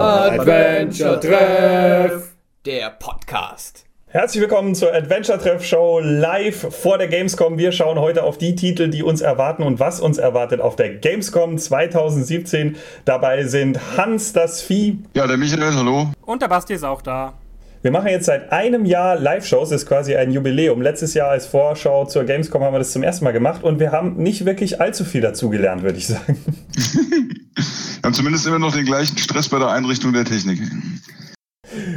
Adventure Treff, der Podcast. Herzlich willkommen zur Adventure Treff Show live vor der Gamescom. Wir schauen heute auf die Titel, die uns erwarten und was uns erwartet auf der Gamescom 2017. Dabei sind Hans das Vieh. Ja, der Michael, hallo. Und der Basti ist auch da. Wir machen jetzt seit einem Jahr Live-Shows, ist quasi ein Jubiläum. Letztes Jahr als Vorschau zur Gamescom haben wir das zum ersten Mal gemacht und wir haben nicht wirklich allzu viel dazugelernt, würde ich sagen. wir haben zumindest immer noch den gleichen Stress bei der Einrichtung der Technik.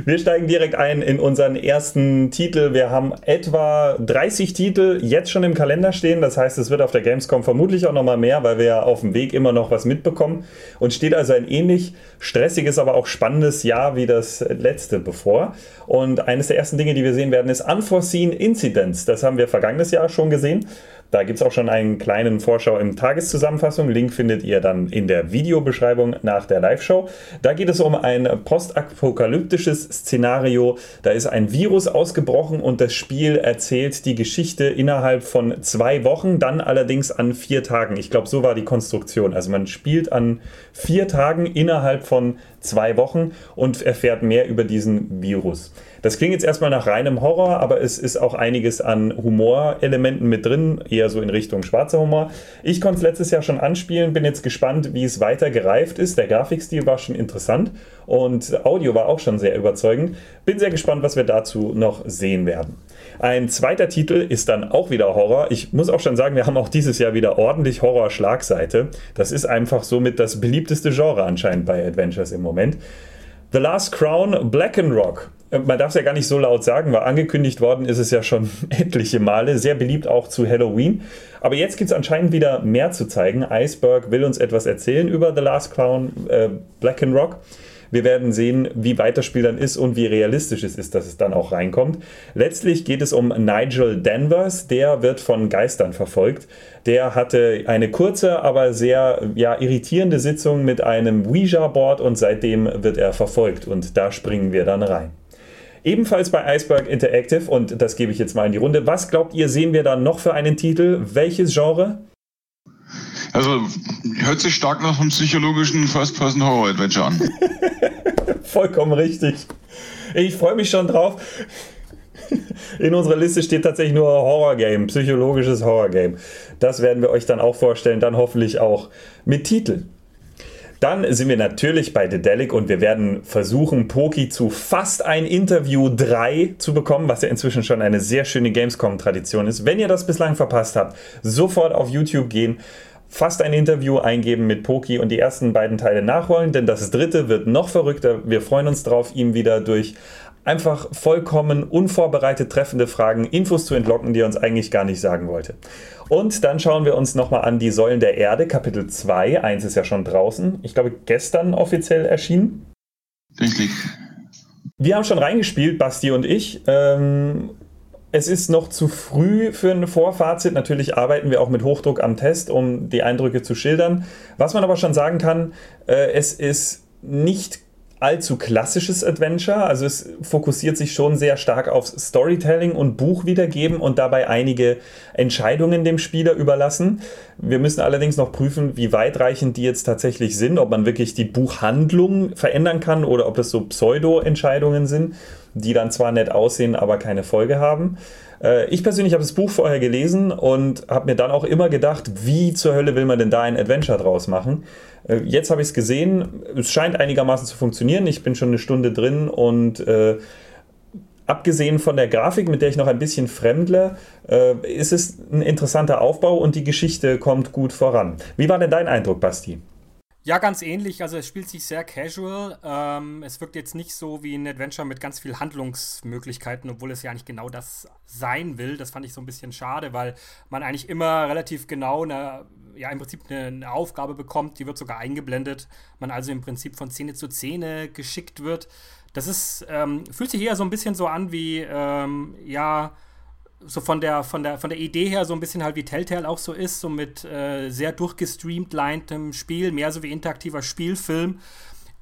Wir steigen direkt ein in unseren ersten Titel. Wir haben etwa 30 Titel jetzt schon im Kalender stehen. Das heißt, es wird auf der Gamescom vermutlich auch nochmal mehr, weil wir ja auf dem Weg immer noch was mitbekommen. Und steht also ein ähnlich stressiges, aber auch spannendes Jahr wie das letzte bevor. Und eines der ersten Dinge, die wir sehen werden, ist Unforeseen Incidents. Das haben wir vergangenes Jahr schon gesehen. Da gibt es auch schon einen kleinen Vorschau im Tageszusammenfassung. Link findet ihr dann in der Videobeschreibung nach der Live-Show. Da geht es um ein postapokalyptisches Szenario. Da ist ein Virus ausgebrochen und das Spiel erzählt die Geschichte innerhalb von zwei Wochen, dann allerdings an vier Tagen. Ich glaube, so war die Konstruktion. Also man spielt an vier Tagen innerhalb von zwei Wochen und erfährt mehr über diesen Virus. Das klingt jetzt erstmal nach reinem Horror, aber es ist auch einiges an Humorelementen mit drin, eher so in Richtung schwarzer Humor. Ich konnte es letztes Jahr schon anspielen, bin jetzt gespannt, wie es weiter gereift ist. Der Grafikstil war schon interessant und Audio war auch schon sehr überzeugend. Bin sehr gespannt, was wir dazu noch sehen werden. Ein zweiter Titel ist dann auch wieder Horror. Ich muss auch schon sagen, wir haben auch dieses Jahr wieder ordentlich Horror-Schlagseite. Das ist einfach somit das beliebteste Genre anscheinend bei Adventures im Moment. The Last Crown, Black and Rock. Äh, man darf es ja gar nicht so laut sagen, weil angekündigt worden ist es ja schon etliche Male. Sehr beliebt auch zu Halloween. Aber jetzt gibt es anscheinend wieder mehr zu zeigen. Iceberg will uns etwas erzählen über The Last Crown, äh, Black and Rock. Wir werden sehen, wie weit das Spiel dann ist und wie realistisch es ist, dass es dann auch reinkommt. Letztlich geht es um Nigel Danvers, der wird von Geistern verfolgt. Der hatte eine kurze, aber sehr ja, irritierende Sitzung mit einem Ouija-Board und seitdem wird er verfolgt und da springen wir dann rein. Ebenfalls bei Iceberg Interactive, und das gebe ich jetzt mal in die Runde. Was glaubt ihr, sehen wir dann noch für einen Titel? Welches Genre? Also hört sich stark nach einem psychologischen First-Person-Horror-Adventure an. Vollkommen richtig. Ich freue mich schon drauf. In unserer Liste steht tatsächlich nur Horror-Game, psychologisches Horror-Game. Das werden wir euch dann auch vorstellen, dann hoffentlich auch mit Titel. Dann sind wir natürlich bei Dedelic und wir werden versuchen, Poki zu fast ein Interview 3 zu bekommen, was ja inzwischen schon eine sehr schöne Gamescom-Tradition ist. Wenn ihr das bislang verpasst habt, sofort auf YouTube gehen fast ein Interview eingeben mit Poki und die ersten beiden Teile nachholen, denn das dritte wird noch verrückter. Wir freuen uns darauf, ihm wieder durch einfach vollkommen unvorbereitet treffende Fragen Infos zu entlocken, die er uns eigentlich gar nicht sagen wollte. Und dann schauen wir uns nochmal an die Säulen der Erde, Kapitel 2. Eins ist ja schon draußen. Ich glaube, gestern offiziell erschienen. Richtig. Wir haben schon reingespielt, Basti und ich. Ähm, es ist noch zu früh für ein Vorfazit. Natürlich arbeiten wir auch mit Hochdruck am Test, um die Eindrücke zu schildern. Was man aber schon sagen kann, äh, es ist nicht allzu klassisches Adventure. Also es fokussiert sich schon sehr stark auf Storytelling und Buch wiedergeben und dabei einige Entscheidungen dem Spieler überlassen. Wir müssen allerdings noch prüfen, wie weitreichend die jetzt tatsächlich sind, ob man wirklich die Buchhandlung verändern kann oder ob das so Pseudo-Entscheidungen sind, die dann zwar nett aussehen, aber keine Folge haben. Äh, ich persönlich habe das Buch vorher gelesen und habe mir dann auch immer gedacht, wie zur Hölle will man denn da ein Adventure draus machen? Äh, jetzt habe ich es gesehen. Es scheint einigermaßen zu funktionieren. Ich bin schon eine Stunde drin und äh, abgesehen von der Grafik, mit der ich noch ein bisschen fremdle, äh, ist es ein interessanter Aufbau und die Geschichte kommt gut voran. Wie war denn dein Eindruck, Basti? Ja, ganz ähnlich. Also es spielt sich sehr casual. Ähm, es wirkt jetzt nicht so wie ein Adventure mit ganz viel Handlungsmöglichkeiten, obwohl es ja eigentlich genau das sein will. Das fand ich so ein bisschen schade, weil man eigentlich immer relativ genau eine, ja, im Prinzip eine, eine Aufgabe bekommt, die wird sogar eingeblendet. Man also im Prinzip von Szene zu Szene geschickt wird. Das ist, ähm, fühlt sich eher so ein bisschen so an wie, ähm, ja, so von der, von, der, von der Idee her so ein bisschen halt wie Telltale auch so ist, so mit äh, sehr durchgestreamlintem Spiel, mehr so wie interaktiver Spielfilm.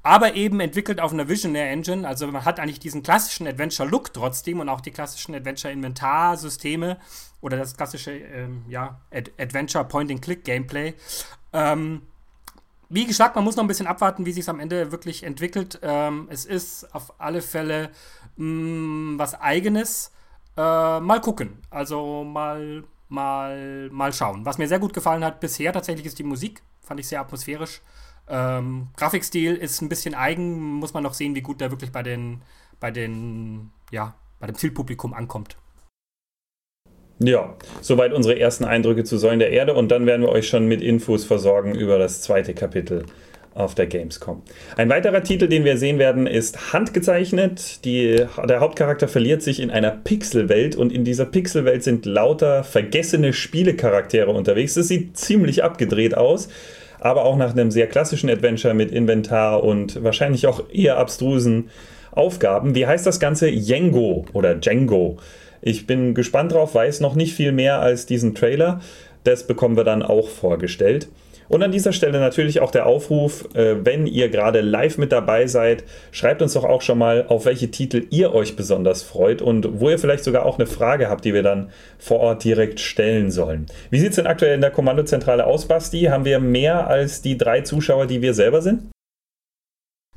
aber eben entwickelt auf einer Visionary Engine. Also man hat eigentlich diesen klassischen Adventure-Look trotzdem und auch die klassischen Adventure-Inventar-Systeme oder das klassische ähm, ja, Ad Adventure Point-and-Click-Gameplay. Ähm, wie gesagt, man muss noch ein bisschen abwarten, wie sich es am Ende wirklich entwickelt. Ähm, es ist auf alle Fälle mh, mm, was Eigenes. Äh, mal gucken. Also mal, mal, mal schauen. Was mir sehr gut gefallen hat bisher tatsächlich ist die Musik. Fand ich sehr atmosphärisch. Ähm, Grafikstil ist ein bisschen eigen, muss man noch sehen, wie gut der wirklich bei den, bei den, ja, bei dem Zielpublikum ankommt. Ja, soweit unsere ersten Eindrücke zu Säulen der Erde und dann werden wir euch schon mit Infos versorgen über das zweite Kapitel auf der Gamescom. Ein weiterer Titel, den wir sehen werden, ist handgezeichnet. Die, der Hauptcharakter verliert sich in einer Pixelwelt und in dieser Pixelwelt sind lauter vergessene Spielecharaktere unterwegs. Das sieht ziemlich abgedreht aus aber auch nach einem sehr klassischen Adventure mit Inventar und wahrscheinlich auch eher abstrusen Aufgaben. Wie heißt das Ganze? Jengo oder Django. Ich bin gespannt drauf, weiß noch nicht viel mehr als diesen Trailer. Das bekommen wir dann auch vorgestellt. Und an dieser Stelle natürlich auch der Aufruf, äh, wenn ihr gerade live mit dabei seid, schreibt uns doch auch schon mal, auf welche Titel ihr euch besonders freut und wo ihr vielleicht sogar auch eine Frage habt, die wir dann vor Ort direkt stellen sollen. Wie sieht es denn aktuell in der Kommandozentrale aus, Basti? Haben wir mehr als die drei Zuschauer, die wir selber sind?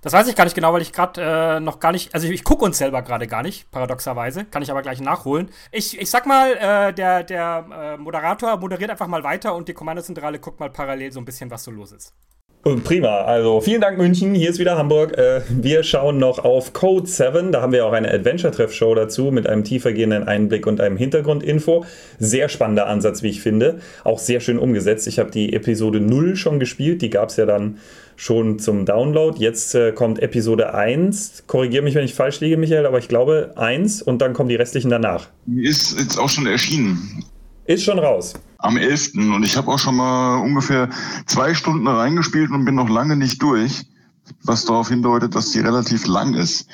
Das weiß ich gar nicht genau, weil ich gerade äh, noch gar nicht, also ich, ich gucke uns selber gerade gar nicht, paradoxerweise, kann ich aber gleich nachholen. Ich, ich sag mal, äh, der, der äh, Moderator moderiert einfach mal weiter und die Kommandozentrale guckt mal parallel so ein bisschen, was so los ist. Prima, also vielen Dank München, hier ist wieder Hamburg. Äh, wir schauen noch auf Code 7, da haben wir auch eine Adventure-Treff-Show dazu mit einem tiefergehenden Einblick und einem Hintergrundinfo. Sehr spannender Ansatz, wie ich finde. Auch sehr schön umgesetzt. Ich habe die Episode 0 schon gespielt, die gab es ja dann schon zum Download. Jetzt äh, kommt Episode 1. Korrigiere mich, wenn ich falsch liege, Michael, aber ich glaube 1 und dann kommen die restlichen danach. Ist jetzt auch schon erschienen. Ist schon raus. Am 11. Und ich habe auch schon mal ungefähr zwei Stunden reingespielt und bin noch lange nicht durch, was darauf hindeutet, dass die relativ lang ist.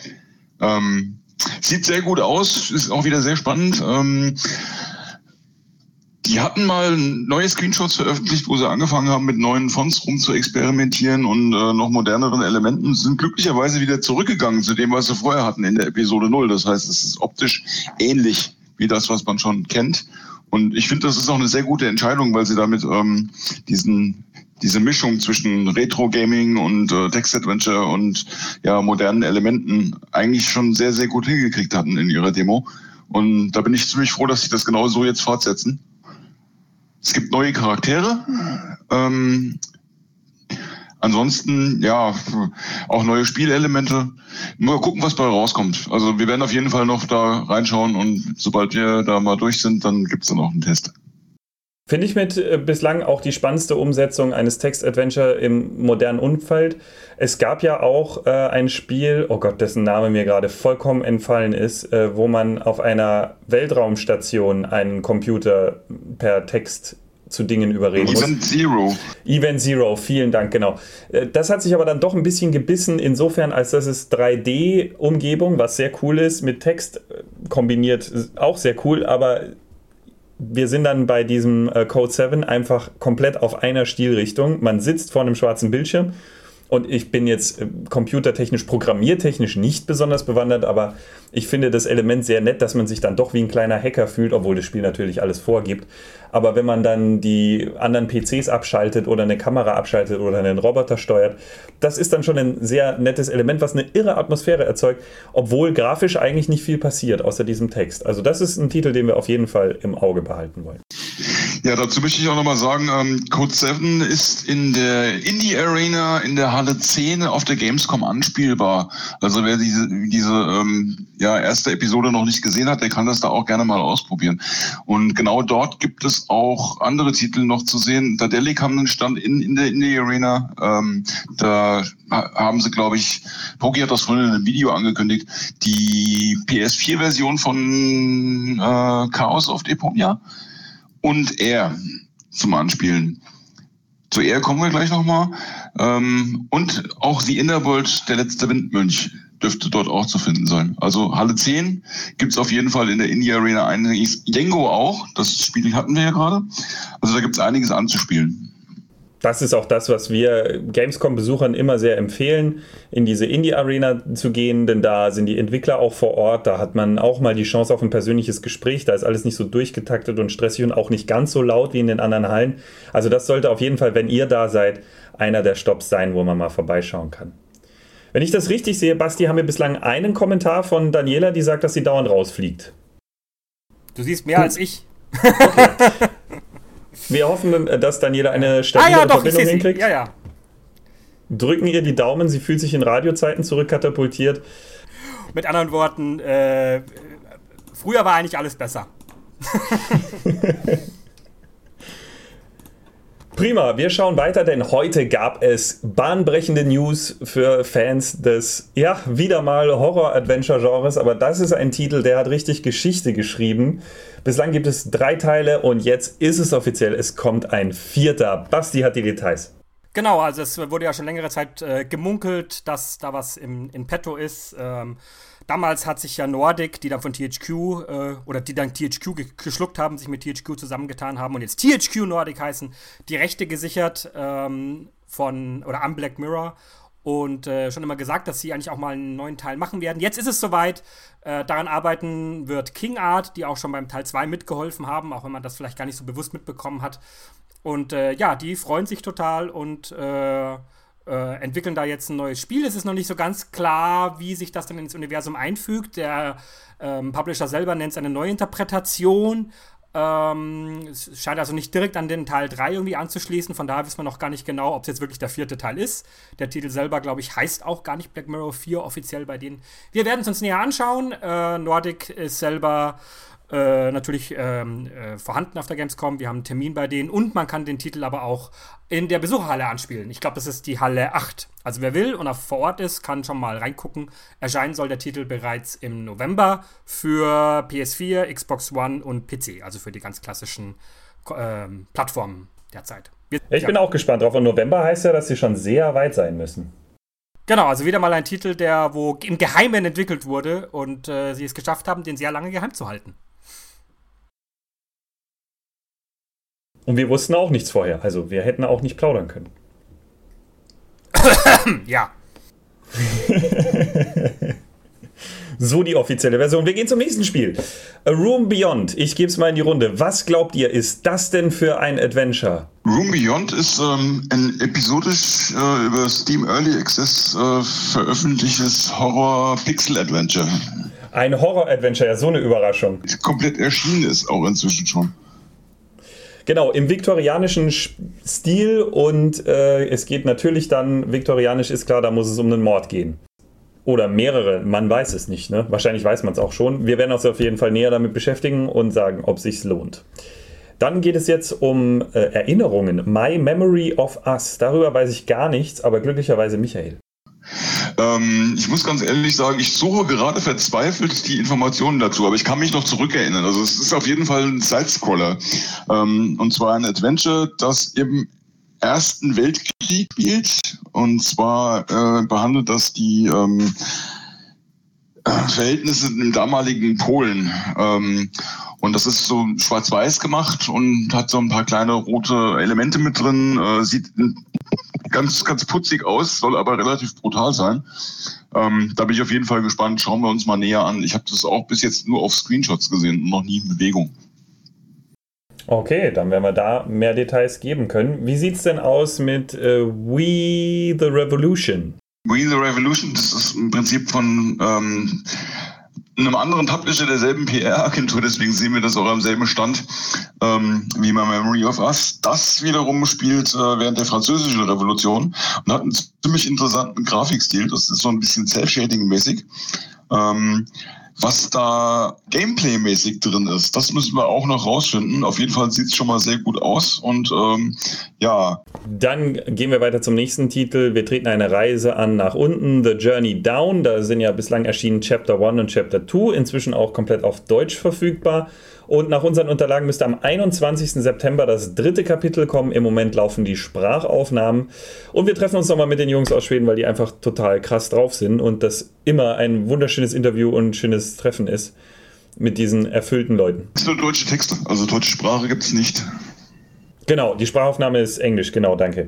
Ähm, sieht sehr gut aus, ist auch wieder sehr spannend. Ähm, die hatten mal neue Screenshots veröffentlicht, wo sie angefangen haben, mit neuen Fonts rum zu experimentieren und äh, noch moderneren Elementen, sind glücklicherweise wieder zurückgegangen zu dem, was sie vorher hatten in der Episode 0. Das heißt, es ist optisch ähnlich wie das, was man schon kennt. Und ich finde, das ist auch eine sehr gute Entscheidung, weil sie damit ähm, diesen diese Mischung zwischen Retro-Gaming und äh, Text-Adventure und ja, modernen Elementen eigentlich schon sehr, sehr gut hingekriegt hatten in ihrer Demo. Und da bin ich ziemlich froh, dass sie das genau so jetzt fortsetzen. Es gibt neue Charaktere. Ähm, Ansonsten, ja, auch neue Spielelemente. Mal gucken, was bei rauskommt. Also wir werden auf jeden Fall noch da reinschauen und sobald wir da mal durch sind, dann gibt es dann auch einen Test. Finde ich mit äh, bislang auch die spannendste Umsetzung eines Text-Adventure im modernen Umfeld. Es gab ja auch äh, ein Spiel, oh Gott, dessen Name mir gerade vollkommen entfallen ist, äh, wo man auf einer Weltraumstation einen Computer per Text zu Dingen überreden muss. Event Zero. Event Zero, vielen Dank, genau. Äh, das hat sich aber dann doch ein bisschen gebissen, insofern, als das ist 3D-Umgebung, was sehr cool ist, mit Text äh, kombiniert, auch sehr cool, aber wir sind dann bei diesem äh, Code 7 einfach komplett auf einer Stilrichtung. Man sitzt vor einem schwarzen Bildschirm und ich bin jetzt computertechnisch, programmiertechnisch nicht besonders bewandert, aber ich finde das Element sehr nett, dass man sich dann doch wie ein kleiner Hacker fühlt, obwohl das Spiel natürlich alles vorgibt. Aber wenn man dann die anderen PCs abschaltet oder eine Kamera abschaltet oder einen Roboter steuert, das ist dann schon ein sehr nettes Element, was eine irre Atmosphäre erzeugt, obwohl grafisch eigentlich nicht viel passiert außer diesem Text. Also das ist ein Titel, den wir auf jeden Fall im Auge behalten wollen. Ja, dazu möchte ich auch nochmal sagen, ähm, Code 7 ist in der Indie Arena in der Halle 10 auf der Gamescom anspielbar. Also wer diese, diese ähm, ja, erste Episode noch nicht gesehen hat, der kann das da auch gerne mal ausprobieren. Und genau dort gibt es auch andere Titel noch zu sehen. Dadelic haben einen Stand in, in der Indie Arena. Ähm, da haben sie, glaube ich, Poki hat das vorhin in einem Video angekündigt, die PS4-Version von äh, Chaos of Deponia und er zum Anspielen. Zu er kommen wir gleich nochmal. Ähm, und auch The Innerworld, der letzte Windmönch, dürfte dort auch zu finden sein. Also Halle 10 gibt's auf jeden Fall in der Indie Arena einiges. Jengo auch, das Spiel hatten wir ja gerade. Also da gibt's einiges anzuspielen. Das ist auch das, was wir Gamescom-Besuchern immer sehr empfehlen, in diese Indie-Arena zu gehen, denn da sind die Entwickler auch vor Ort, da hat man auch mal die Chance auf ein persönliches Gespräch, da ist alles nicht so durchgetaktet und stressig und auch nicht ganz so laut wie in den anderen Hallen. Also das sollte auf jeden Fall, wenn ihr da seid, einer der Stops sein, wo man mal vorbeischauen kann. Wenn ich das richtig sehe, Basti, haben wir bislang einen Kommentar von Daniela, die sagt, dass sie dauernd rausfliegt. Du siehst mehr hm. als ich. Okay. Wir hoffen, dass Daniela eine stabile ah, ja, doch, Verbindung hinkriegt. Ja, ja. Drücken ihr die Daumen, sie fühlt sich in Radiozeiten zurückkatapultiert. Mit anderen Worten, äh, früher war eigentlich alles besser. Prima, wir schauen weiter, denn heute gab es bahnbrechende News für Fans des, ja, wieder mal Horror-Adventure-Genres, aber das ist ein Titel, der hat richtig Geschichte geschrieben. Bislang gibt es drei Teile und jetzt ist es offiziell, es kommt ein vierter. Basti hat die Details. Genau, also es wurde ja schon längere Zeit äh, gemunkelt, dass da was im, in petto ist. Ähm, damals hat sich ja Nordic, die dann von THQ äh, oder die dann THQ ge geschluckt haben, sich mit THQ zusammengetan haben und jetzt THQ Nordic heißen, die Rechte gesichert ähm, von oder am Black Mirror und äh, schon immer gesagt, dass sie eigentlich auch mal einen neuen Teil machen werden. Jetzt ist es soweit. Äh, daran arbeiten wird King Art, die auch schon beim Teil 2 mitgeholfen haben, auch wenn man das vielleicht gar nicht so bewusst mitbekommen hat. Und äh, ja, die freuen sich total und äh, entwickeln da jetzt ein neues Spiel. Es ist noch nicht so ganz klar, wie sich das dann ins Universum einfügt. Der ähm, Publisher selber nennt es eine Neuinterpretation. Ähm, es scheint also nicht direkt an den Teil 3 irgendwie anzuschließen. Von daher wissen wir noch gar nicht genau, ob es jetzt wirklich der vierte Teil ist. Der Titel selber, glaube ich, heißt auch gar nicht Black Mirror 4 offiziell bei denen. Wir werden es uns näher anschauen. Äh, Nordic ist selber äh, natürlich ähm, äh, vorhanden auf der Gamescom. Wir haben einen Termin bei denen und man kann den Titel aber auch in der Besucherhalle anspielen. Ich glaube, das ist die Halle 8. Also wer will und auch vor Ort ist, kann schon mal reingucken. Erscheinen soll der Titel bereits im November für PS4, Xbox One und PC, also für die ganz klassischen ähm, Plattformen derzeit. Wir, ich ja. bin auch gespannt drauf. Und November heißt ja, dass sie schon sehr weit sein müssen. Genau, also wieder mal ein Titel, der wo im Geheimen entwickelt wurde und äh, sie es geschafft haben, den sehr lange geheim zu halten. Und wir wussten auch nichts vorher. Also wir hätten auch nicht plaudern können. ja. so die offizielle Version. Wir gehen zum nächsten Spiel. A Room Beyond. Ich gebe es mal in die Runde. Was glaubt ihr, ist das denn für ein Adventure? Room Beyond ist ähm, ein episodisch äh, über Steam Early Access äh, veröffentlichtes Horror-Pixel-Adventure. Ein Horror-Adventure, ja, so eine Überraschung. Komplett erschienen ist auch inzwischen schon. Genau, im viktorianischen Stil und äh, es geht natürlich dann, viktorianisch ist klar, da muss es um einen Mord gehen. Oder mehrere, man weiß es nicht, ne? Wahrscheinlich weiß man es auch schon. Wir werden uns auf jeden Fall näher damit beschäftigen und sagen, ob es sich lohnt. Dann geht es jetzt um äh, Erinnerungen. My Memory of Us. Darüber weiß ich gar nichts, aber glücklicherweise Michael. Ähm, ich muss ganz ehrlich sagen, ich suche gerade verzweifelt die Informationen dazu, aber ich kann mich noch zurückerinnern. Also es ist auf jeden Fall ein Sidescroller. Ähm, und zwar ein Adventure, das im Ersten Weltkrieg spielt. Und zwar äh, behandelt das die ähm, äh, Verhältnisse im damaligen Polen. Ähm, und das ist so schwarz-weiß gemacht und hat so ein paar kleine rote Elemente mit drin. Äh, sieht ganz, ganz putzig aus, soll aber relativ brutal sein. Ähm, da bin ich auf jeden Fall gespannt. Schauen wir uns mal näher an. Ich habe das auch bis jetzt nur auf Screenshots gesehen und noch nie in Bewegung. Okay, dann werden wir da mehr Details geben können. Wie sieht es denn aus mit äh, We the Revolution? We the Revolution, das ist im Prinzip von ähm, einem anderen Publisher derselben PR-Agentur, deswegen sehen wir das auch am selben Stand ähm, wie My Memory of Us. Das wiederum spielt äh, während der französischen Revolution und hat einen ziemlich interessanten Grafikstil. Das ist so ein bisschen Self-Shading-mäßig. Ähm, was da Gameplay-mäßig drin ist, das müssen wir auch noch rausfinden. Auf jeden Fall sieht es schon mal sehr gut aus und ähm, ja. Dann gehen wir weiter zum nächsten Titel. Wir treten eine Reise an nach unten, The Journey Down. Da sind ja bislang erschienen Chapter 1 und Chapter 2, inzwischen auch komplett auf Deutsch verfügbar. Und nach unseren Unterlagen müsste am 21. September das dritte Kapitel kommen. Im Moment laufen die Sprachaufnahmen. Und wir treffen uns nochmal mit den Jungs aus Schweden, weil die einfach total krass drauf sind und das immer ein wunderschönes Interview und ein schönes Treffen ist mit diesen erfüllten Leuten. Es sind nur deutsche Texte, also deutsche Sprache gibt es nicht. Genau, die Sprachaufnahme ist Englisch, genau, danke.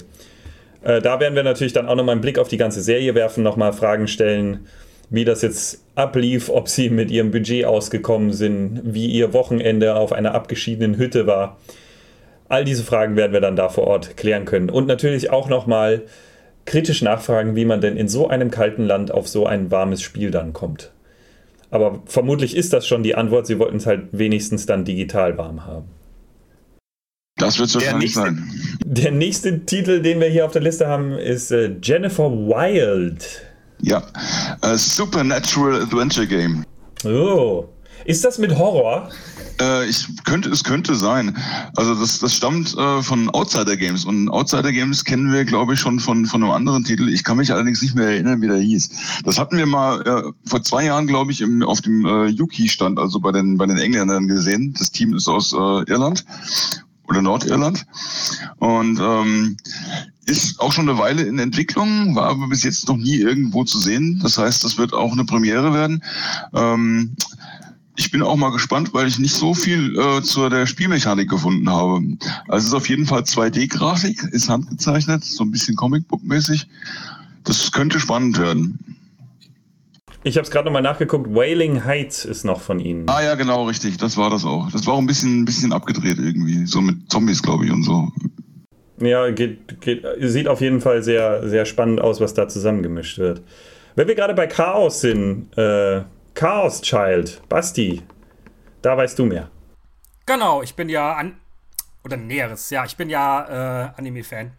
Äh, da werden wir natürlich dann auch nochmal einen Blick auf die ganze Serie werfen, nochmal Fragen stellen, wie das jetzt ablief, ob sie mit ihrem Budget ausgekommen sind, wie ihr Wochenende auf einer abgeschiedenen Hütte war. All diese Fragen werden wir dann da vor Ort klären können. Und natürlich auch nochmal kritisch nachfragen, wie man denn in so einem kalten Land auf so ein warmes Spiel dann kommt. Aber vermutlich ist das schon die Antwort. Sie wollten es halt wenigstens dann digital warm haben. Das wird es wahrscheinlich sein. Der nächste Titel, den wir hier auf der Liste haben, ist äh, Jennifer Wild. Ja, a Supernatural Adventure Game. Oh. Ist das mit Horror? Äh, ich könnte, es könnte sein. Also das, das stammt äh, von Outsider Games und Outsider Games kennen wir, glaube ich, schon von, von einem anderen Titel. Ich kann mich allerdings nicht mehr erinnern, wie der hieß. Das hatten wir mal äh, vor zwei Jahren, glaube ich, im, auf dem äh, Yuki-Stand, also bei den, bei den Engländern gesehen. Das Team ist aus äh, Irland oder Nordirland. Und ähm, ist auch schon eine Weile in Entwicklung, war aber bis jetzt noch nie irgendwo zu sehen. Das heißt, das wird auch eine Premiere werden. Ähm, ich bin auch mal gespannt, weil ich nicht so viel äh, zu der Spielmechanik gefunden habe. Also es ist auf jeden Fall 2D-Grafik, ist handgezeichnet, so ein bisschen Comicbook-mäßig. Das könnte spannend werden. Ich habe es gerade nochmal nachgeguckt. Wailing Heights ist noch von Ihnen. Ah ja, genau, richtig. Das war das auch. Das war auch ein bisschen, ein bisschen abgedreht irgendwie. So mit Zombies, glaube ich, und so. Ja, geht, geht, sieht auf jeden Fall sehr, sehr spannend aus, was da zusammengemischt wird. Wenn wir gerade bei Chaos sind, äh, Chaos Child, Basti, da weißt du mehr. Genau, ich bin ja an. Oder Näheres, ja, ich bin ja äh, Anime-Fan.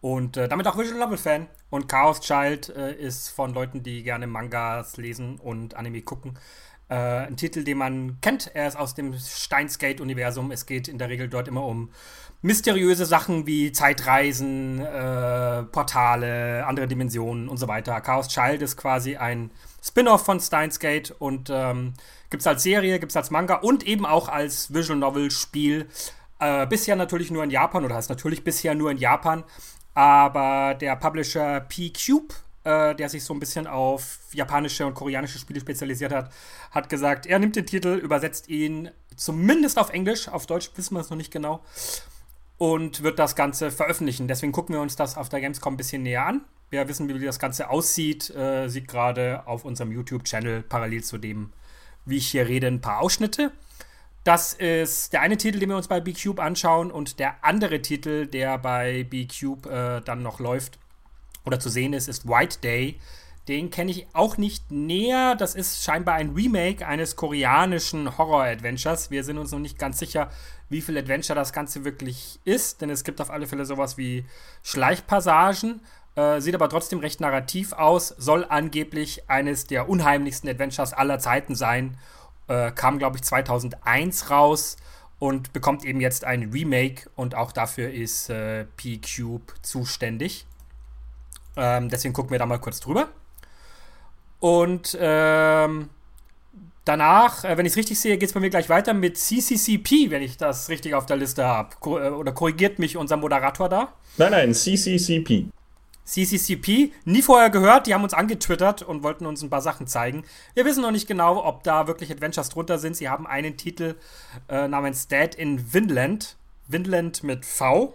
Und äh, damit auch Visual Novel-Fan. Und Chaos Child äh, ist von Leuten, die gerne Mangas lesen und Anime gucken. Äh, ein Titel, den man kennt. Er ist aus dem Steinsgate-Universum. Es geht in der Regel dort immer um mysteriöse Sachen wie Zeitreisen, äh, Portale, andere Dimensionen und so weiter. Chaos Child ist quasi ein Spin-off von Steins Gate und ähm, gibt es als Serie, gibt es als Manga und eben auch als Visual Novel Spiel. Äh, bisher natürlich nur in Japan oder heißt natürlich bisher nur in Japan. Aber der Publisher P-Cube, äh, der sich so ein bisschen auf japanische und koreanische Spiele spezialisiert hat, hat gesagt, er nimmt den Titel, übersetzt ihn zumindest auf Englisch, auf Deutsch wissen wir es noch nicht genau, und wird das Ganze veröffentlichen. Deswegen gucken wir uns das auf der Gamescom ein bisschen näher an. Wer wissen will, wie das Ganze aussieht, äh, sieht gerade auf unserem YouTube-Channel parallel zu dem, wie ich hier rede, ein paar Ausschnitte. Das ist der eine Titel, den wir uns bei B-Cube anschauen und der andere Titel, der bei B-Cube äh, dann noch läuft oder zu sehen ist, ist White Day. Den kenne ich auch nicht näher. Das ist scheinbar ein Remake eines koreanischen Horror-Adventures. Wir sind uns noch nicht ganz sicher, wie viel Adventure das Ganze wirklich ist, denn es gibt auf alle Fälle sowas wie Schleichpassagen. Äh, sieht aber trotzdem recht narrativ aus, soll angeblich eines der unheimlichsten Adventures aller Zeiten sein. Äh, kam, glaube ich, 2001 raus und bekommt eben jetzt ein Remake und auch dafür ist äh, P-Cube zuständig. Ähm, deswegen gucken wir da mal kurz drüber. Und ähm, danach, äh, wenn ich es richtig sehe, geht es bei mir gleich weiter mit CCCP, wenn ich das richtig auf der Liste habe. Ko äh, oder korrigiert mich unser Moderator da? Nein, nein, CCCP. CCCP, nie vorher gehört, die haben uns angetwittert und wollten uns ein paar Sachen zeigen. Wir wissen noch nicht genau, ob da wirklich Adventures drunter sind. Sie haben einen Titel äh, namens Dead in Vinland. Vinland mit V.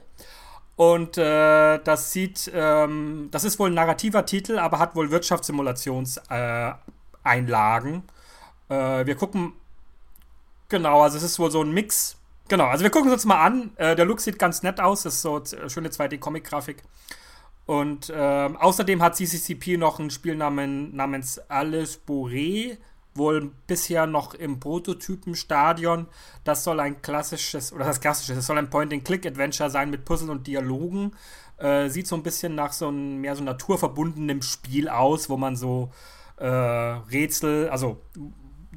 Und äh, das sieht, ähm, das ist wohl ein narrativer Titel, aber hat wohl Wirtschaftssimulationseinlagen. Äh, äh, wir gucken, genau, also es ist wohl so ein Mix. Genau, also wir gucken es uns mal an. Äh, der Look sieht ganz nett aus, das ist so schöne 2D-Comic-Grafik. Und ähm, außerdem hat CCCP noch ein Spiel namens Alice Bourré, wohl bisher noch im Prototypenstadion. Das soll ein klassisches, oder das klassische, das soll ein Point-and-Click-Adventure sein mit Puzzle und Dialogen. Äh, sieht so ein bisschen nach so einem mehr so naturverbundenem Spiel aus, wo man so äh, Rätsel, also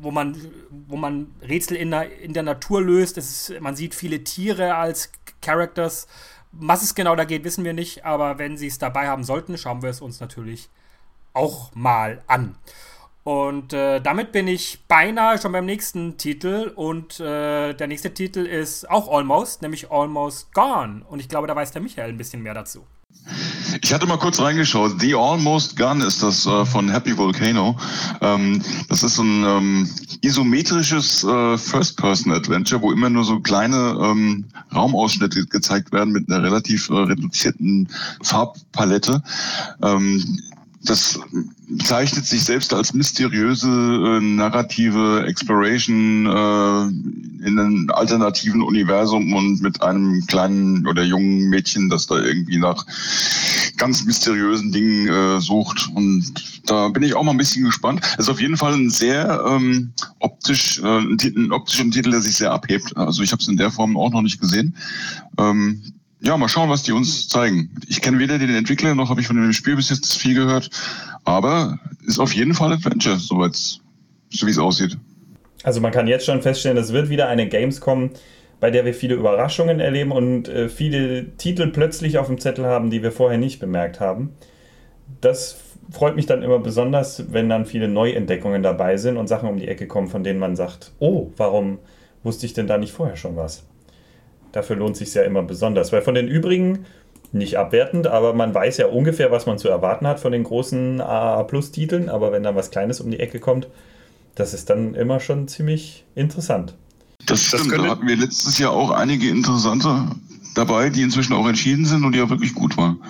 wo man, wo man Rätsel in der, in der Natur löst. Ist, man sieht viele Tiere als Characters was es genau da geht, wissen wir nicht, aber wenn sie es dabei haben sollten, schauen wir es uns natürlich auch mal an. Und äh, damit bin ich beinahe schon beim nächsten Titel. Und äh, der nächste Titel ist auch Almost, nämlich Almost Gone. Und ich glaube, da weiß der Michael ein bisschen mehr dazu. Ich hatte mal kurz reingeschaut. The Almost Gun ist das äh, von Happy Volcano. Ähm, das ist ein ähm, isometrisches äh, First-Person-Adventure, wo immer nur so kleine ähm, Raumausschnitte gezeigt werden mit einer relativ äh, reduzierten Farbpalette. Ähm, das zeichnet sich selbst als mysteriöse äh, narrative Exploration äh, in einem alternativen Universum und mit einem kleinen oder jungen Mädchen, das da irgendwie nach ganz mysteriösen Dingen äh, sucht. Und da bin ich auch mal ein bisschen gespannt. Es ist auf jeden Fall ein sehr ähm, optisch, äh, ein, ein optischer Titel, der sich sehr abhebt. Also ich habe es in der Form auch noch nicht gesehen. Ähm, ja, mal schauen, was die uns zeigen. Ich kenne weder den Entwickler noch habe ich von dem Spiel bis jetzt viel gehört, aber ist auf jeden Fall Adventure, soweit so wie es aussieht. Also man kann jetzt schon feststellen, es wird wieder eine Gamescom, bei der wir viele Überraschungen erleben und äh, viele Titel plötzlich auf dem Zettel haben, die wir vorher nicht bemerkt haben. Das freut mich dann immer besonders, wenn dann viele Neuentdeckungen dabei sind und Sachen um die Ecke kommen, von denen man sagt, oh, warum wusste ich denn da nicht vorher schon was? Dafür lohnt sich ja immer besonders, weil von den übrigen nicht abwertend, aber man weiß ja ungefähr, was man zu erwarten hat von den großen AA-Plus-Titeln, aber wenn dann was Kleines um die Ecke kommt, das ist dann immer schon ziemlich interessant. Das stimmt, das da hatten wir letztes Jahr auch einige interessante dabei, die inzwischen auch entschieden sind und die auch wirklich gut waren.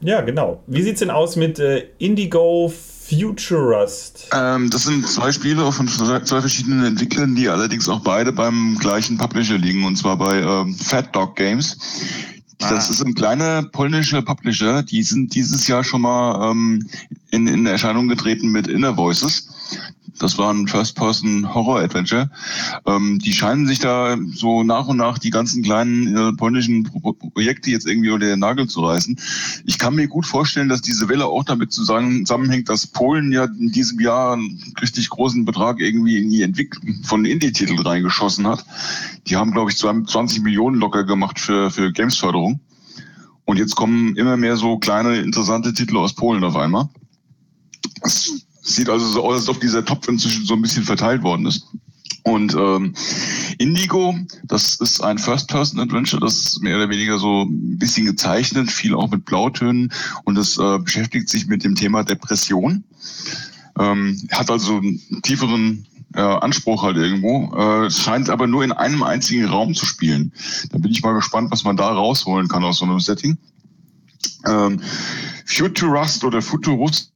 Ja, genau. Wie sieht es denn aus mit äh, Indigo Futurist. Ähm, das sind zwei Spiele von zwei verschiedenen Entwicklern, die allerdings auch beide beim gleichen Publisher liegen, und zwar bei ähm, Fat Dog Games. Das ah. ist ein kleiner polnischer Publisher. Die sind dieses Jahr schon mal ähm, in, in Erscheinung getreten mit Inner Voices. Das war ein First-Person-Horror-Adventure. Ähm, die scheinen sich da so nach und nach die ganzen kleinen äh, polnischen Pro Projekte jetzt irgendwie unter den Nagel zu reißen. Ich kann mir gut vorstellen, dass diese Welle auch damit zusammenhängt, dass Polen ja in diesem Jahr einen richtig großen Betrag irgendwie in die Entwicklung von Indie-Titeln reingeschossen hat. Die haben, glaube ich, 20 Millionen locker gemacht für, für Games-Förderung. Und jetzt kommen immer mehr so kleine, interessante Titel aus Polen auf einmal. Das Sieht also so aus, als ob dieser Topf inzwischen so ein bisschen verteilt worden ist. Und ähm, Indigo, das ist ein First-Person-Adventure, das ist mehr oder weniger so ein bisschen gezeichnet, viel auch mit Blautönen und das äh, beschäftigt sich mit dem Thema Depression. Ähm, hat also einen tieferen äh, Anspruch halt irgendwo, äh, scheint aber nur in einem einzigen Raum zu spielen. Da bin ich mal gespannt, was man da rausholen kann aus so einem Setting. Ähm, Futurust oder Futurust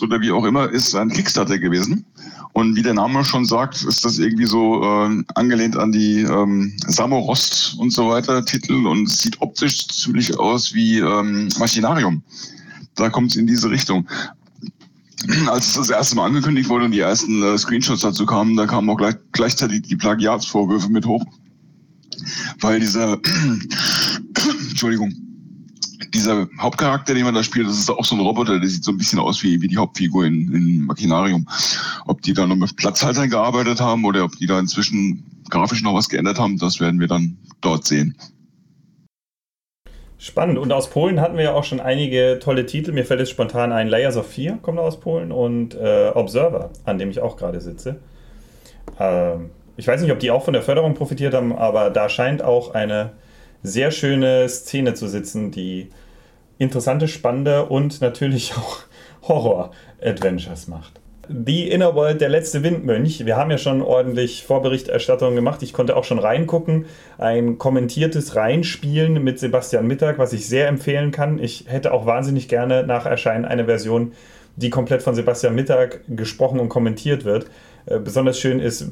oder wie auch immer, ist ein Kickstarter gewesen. Und wie der Name schon sagt, ist das irgendwie so äh, angelehnt an die ähm, Samorost und so weiter Titel und sieht optisch ziemlich aus wie ähm, Machinarium. Da kommt es in diese Richtung. Als es das erste Mal angekündigt wurde und die ersten äh, Screenshots dazu kamen, da kamen auch gleich, gleichzeitig die Plagiatsvorwürfe mit hoch. Weil dieser, Entschuldigung, dieser Hauptcharakter, den man da spielt, das ist auch so ein Roboter, der sieht so ein bisschen aus wie, wie die Hauptfigur in, in Machinarium. Ob die da noch mit Platzhaltern gearbeitet haben oder ob die da inzwischen grafisch noch was geändert haben, das werden wir dann dort sehen. Spannend. Und aus Polen hatten wir ja auch schon einige tolle Titel. Mir fällt jetzt spontan ein Layers of Fear, kommt aus Polen, und äh, Observer, an dem ich auch gerade sitze. Ähm, ich weiß nicht, ob die auch von der Förderung profitiert haben, aber da scheint auch eine sehr schöne Szene zu sitzen, die interessante, spannende und natürlich auch Horror-Adventures macht. The Inner World, der letzte Windmönch. Wir haben ja schon ordentlich Vorberichterstattung gemacht. Ich konnte auch schon reingucken. Ein kommentiertes Reinspielen mit Sebastian Mittag, was ich sehr empfehlen kann. Ich hätte auch wahnsinnig gerne nach Erscheinen eine Version, die komplett von Sebastian Mittag gesprochen und kommentiert wird. Äh, besonders schön ist,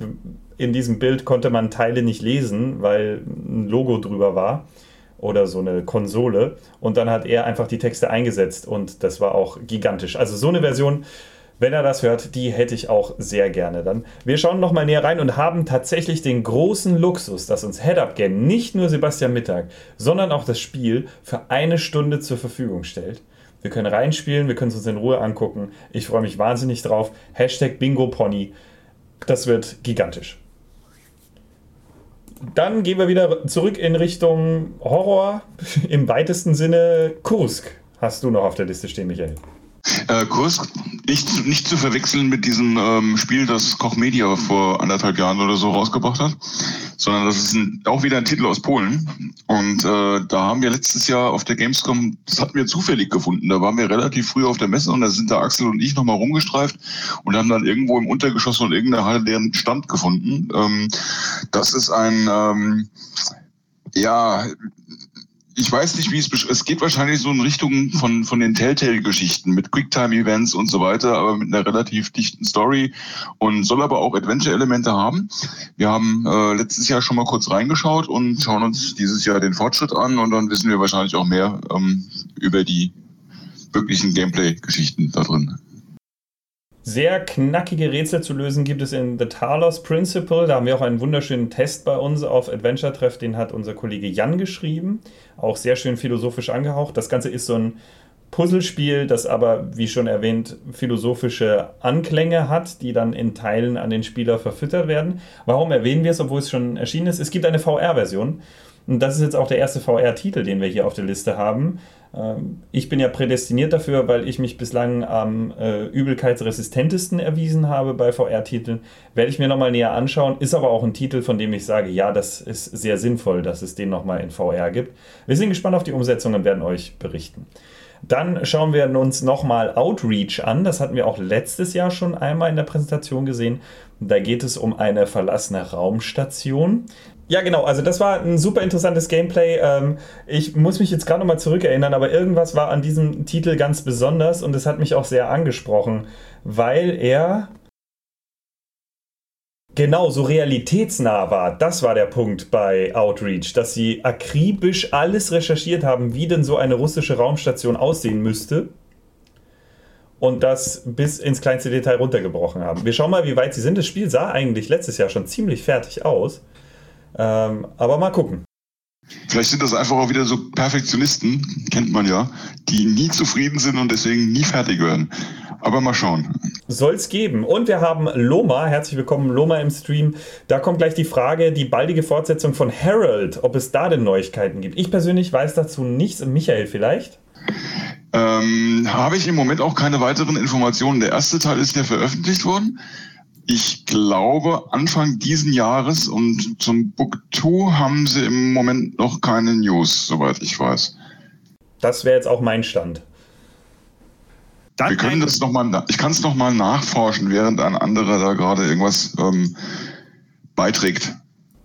in diesem Bild konnte man Teile nicht lesen, weil ein Logo drüber war oder so eine Konsole. Und dann hat er einfach die Texte eingesetzt und das war auch gigantisch. Also so eine Version, wenn er das hört, die hätte ich auch sehr gerne dann. Wir schauen nochmal näher rein und haben tatsächlich den großen Luxus, dass uns Head-Up Game nicht nur Sebastian Mittag, sondern auch das Spiel für eine Stunde zur Verfügung stellt. Wir können reinspielen, wir können es uns in Ruhe angucken. Ich freue mich wahnsinnig drauf. Hashtag Bingo Pony. Das wird gigantisch. Dann gehen wir wieder zurück in Richtung Horror. Im weitesten Sinne Kursk hast du noch auf der Liste stehen, Michael. Äh, Kurs, nicht, nicht zu verwechseln mit diesem ähm, Spiel, das Koch Media vor anderthalb Jahren oder so rausgebracht hat, sondern das ist ein, auch wieder ein Titel aus Polen. Und äh, da haben wir letztes Jahr auf der Gamescom, das hatten wir zufällig gefunden, da waren wir relativ früh auf der Messe und da sind da Axel und ich nochmal rumgestreift und haben dann irgendwo im Untergeschoss von irgendeiner Halle deren Stand gefunden. Ähm, das ist ein, ähm, ja, ich weiß nicht, wie es es geht wahrscheinlich so in Richtung von von den Telltale-Geschichten mit Quicktime-Events und so weiter, aber mit einer relativ dichten Story und soll aber auch Adventure-Elemente haben. Wir haben äh, letztes Jahr schon mal kurz reingeschaut und schauen uns dieses Jahr den Fortschritt an und dann wissen wir wahrscheinlich auch mehr ähm, über die wirklichen Gameplay-Geschichten da drin. Sehr knackige Rätsel zu lösen gibt es in The Talos Principle. Da haben wir auch einen wunderschönen Test bei uns auf Adventure Treff. Den hat unser Kollege Jan geschrieben. Auch sehr schön philosophisch angehaucht. Das Ganze ist so ein Puzzlespiel, das aber, wie schon erwähnt, philosophische Anklänge hat, die dann in Teilen an den Spieler verfüttert werden. Warum erwähnen wir es, obwohl es schon erschienen ist? Es gibt eine VR-Version. Und das ist jetzt auch der erste VR-Titel, den wir hier auf der Liste haben. Ähm, ich bin ja prädestiniert dafür, weil ich mich bislang am äh, übelkeitsresistentesten erwiesen habe bei VR-Titeln. Werde ich mir nochmal näher anschauen. Ist aber auch ein Titel, von dem ich sage, ja, das ist sehr sinnvoll, dass es den nochmal in VR gibt. Wir sind gespannt auf die Umsetzung und werden euch berichten. Dann schauen wir uns nochmal Outreach an. Das hatten wir auch letztes Jahr schon einmal in der Präsentation gesehen. Da geht es um eine verlassene Raumstation. Ja, genau. Also das war ein super interessantes Gameplay. Ähm, ich muss mich jetzt gerade nochmal zurückerinnern, aber irgendwas war an diesem Titel ganz besonders und es hat mich auch sehr angesprochen, weil er genau so realitätsnah war. Das war der Punkt bei Outreach, dass sie akribisch alles recherchiert haben, wie denn so eine russische Raumstation aussehen müsste und das bis ins kleinste Detail runtergebrochen haben. Wir schauen mal, wie weit sie sind. Das Spiel sah eigentlich letztes Jahr schon ziemlich fertig aus. Ähm, aber mal gucken. Vielleicht sind das einfach auch wieder so Perfektionisten, kennt man ja, die nie zufrieden sind und deswegen nie fertig werden. Aber mal schauen. Soll es geben. Und wir haben Loma. Herzlich willkommen, Loma im Stream. Da kommt gleich die Frage, die baldige Fortsetzung von Harold, ob es da denn Neuigkeiten gibt. Ich persönlich weiß dazu nichts. Michael vielleicht? Ähm, Habe ich im Moment auch keine weiteren Informationen. Der erste Teil ist ja veröffentlicht worden. Ich glaube Anfang diesen Jahres und zum Book 2 haben sie im Moment noch keine News, soweit ich weiß. Das wäre jetzt auch mein Stand. Dann Wir können das noch mal, ich kann es nochmal nachforschen, während ein anderer da gerade irgendwas ähm, beiträgt.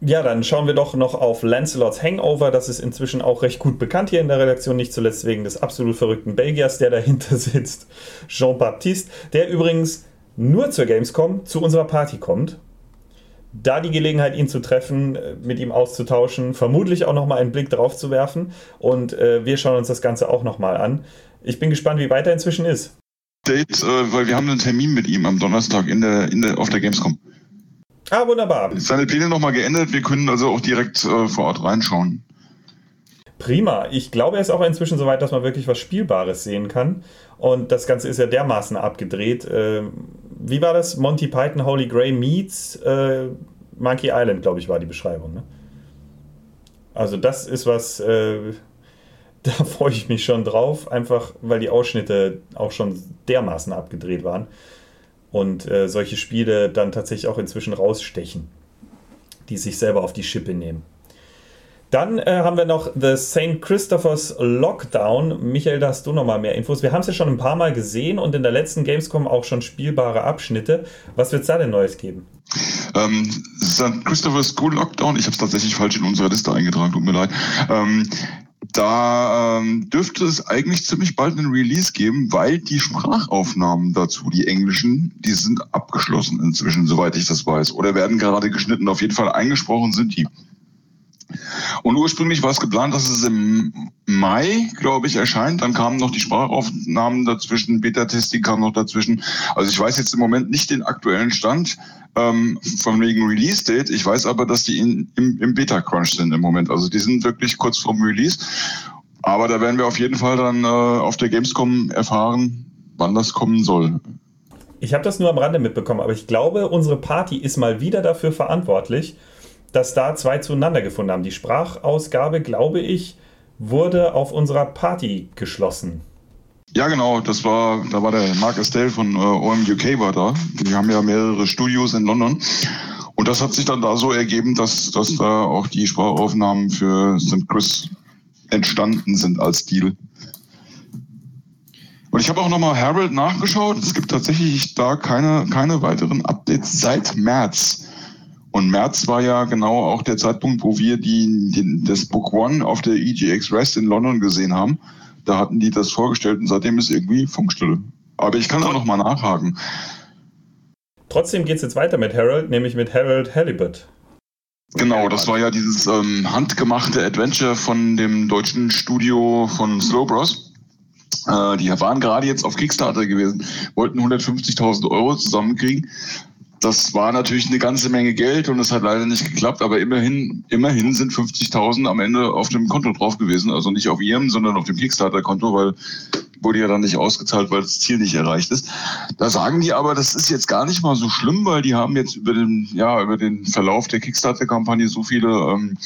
Ja, dann schauen wir doch noch auf Lancelots Hangover. Das ist inzwischen auch recht gut bekannt hier in der Redaktion, nicht zuletzt wegen des absolut verrückten Belgiers, der dahinter sitzt, Jean-Baptiste, der übrigens nur zur Gamescom zu unserer Party kommt. Da die Gelegenheit, ihn zu treffen, äh, mit ihm auszutauschen, vermutlich auch nochmal einen Blick drauf zu werfen. Und äh, wir schauen uns das Ganze auch nochmal an. Ich bin gespannt, wie weit er inzwischen ist. Date, äh, weil wir haben einen Termin mit ihm am Donnerstag in der, in der, auf der Gamescom. Ah, wunderbar. Seine Pläne nochmal geändert. Wir können also auch direkt äh, vor Ort reinschauen. Prima. Ich glaube, er ist auch inzwischen so weit, dass man wirklich was Spielbares sehen kann. Und das Ganze ist ja dermaßen abgedreht. Äh, wie war das? Monty Python Holy Grail meets äh, Monkey Island, glaube ich, war die Beschreibung. Ne? Also das ist was, äh, da freue ich mich schon drauf, einfach weil die Ausschnitte auch schon dermaßen abgedreht waren und äh, solche Spiele dann tatsächlich auch inzwischen rausstechen, die sich selber auf die Schippe nehmen. Dann äh, haben wir noch The St. Christopher's Lockdown. Michael, da hast du noch mal mehr Infos. Wir haben es ja schon ein paar Mal gesehen und in der letzten Gamescom auch schon spielbare Abschnitte. Was wird es da denn Neues geben? Ähm, St. Christopher's School Lockdown, ich habe es tatsächlich falsch in unserer Liste eingetragen, tut mir leid. Ähm, da ähm, dürfte es eigentlich ziemlich bald einen Release geben, weil die Sprachaufnahmen dazu, die englischen, die sind abgeschlossen inzwischen, soweit ich das weiß. Oder werden gerade geschnitten. Auf jeden Fall eingesprochen sind die. Und ursprünglich war es geplant, dass es im Mai, glaube ich, erscheint. Dann kamen noch die Sprachaufnahmen dazwischen, Beta-Testing kam noch dazwischen. Also ich weiß jetzt im Moment nicht den aktuellen Stand ähm, von wegen Release-Date. Ich weiß aber, dass die in, im, im Beta-Crunch sind im Moment. Also die sind wirklich kurz vorm Release. Aber da werden wir auf jeden Fall dann äh, auf der Gamescom erfahren, wann das kommen soll. Ich habe das nur am Rande mitbekommen, aber ich glaube, unsere Party ist mal wieder dafür verantwortlich, dass da zwei zueinander gefunden haben. Die Sprachausgabe, glaube ich, wurde auf unserer Party geschlossen. Ja, genau, das war, da war der Mark Estelle von äh, OM UK war da. Die haben ja mehrere Studios in London. Und das hat sich dann da so ergeben, dass, dass da auch die Sprachaufnahmen für St. Chris entstanden sind als Deal. Und ich habe auch nochmal Harold nachgeschaut. Es gibt tatsächlich da keine, keine weiteren Updates seit März. Und März war ja genau auch der Zeitpunkt, wo wir die, den, das Book One auf der EGX Rest in London gesehen haben. Da hatten die das vorgestellt und seitdem ist irgendwie Funkstille. Aber ich kann da nochmal nachhaken. Trotzdem geht es jetzt weiter mit Harold, nämlich mit Harold Halibut. Genau, das war ja dieses ähm, handgemachte Adventure von dem deutschen Studio von Slow Bros. Äh, die waren gerade jetzt auf Kickstarter gewesen, wollten 150.000 Euro zusammenkriegen. Das war natürlich eine ganze Menge Geld und es hat leider nicht geklappt, aber immerhin, immerhin sind 50.000 am Ende auf dem Konto drauf gewesen. Also nicht auf ihrem, sondern auf dem Kickstarter-Konto, weil wurde ja dann nicht ausgezahlt, weil das Ziel nicht erreicht ist. Da sagen die aber, das ist jetzt gar nicht mal so schlimm, weil die haben jetzt über den, ja, über den Verlauf der Kickstarter-Kampagne so viele ähm,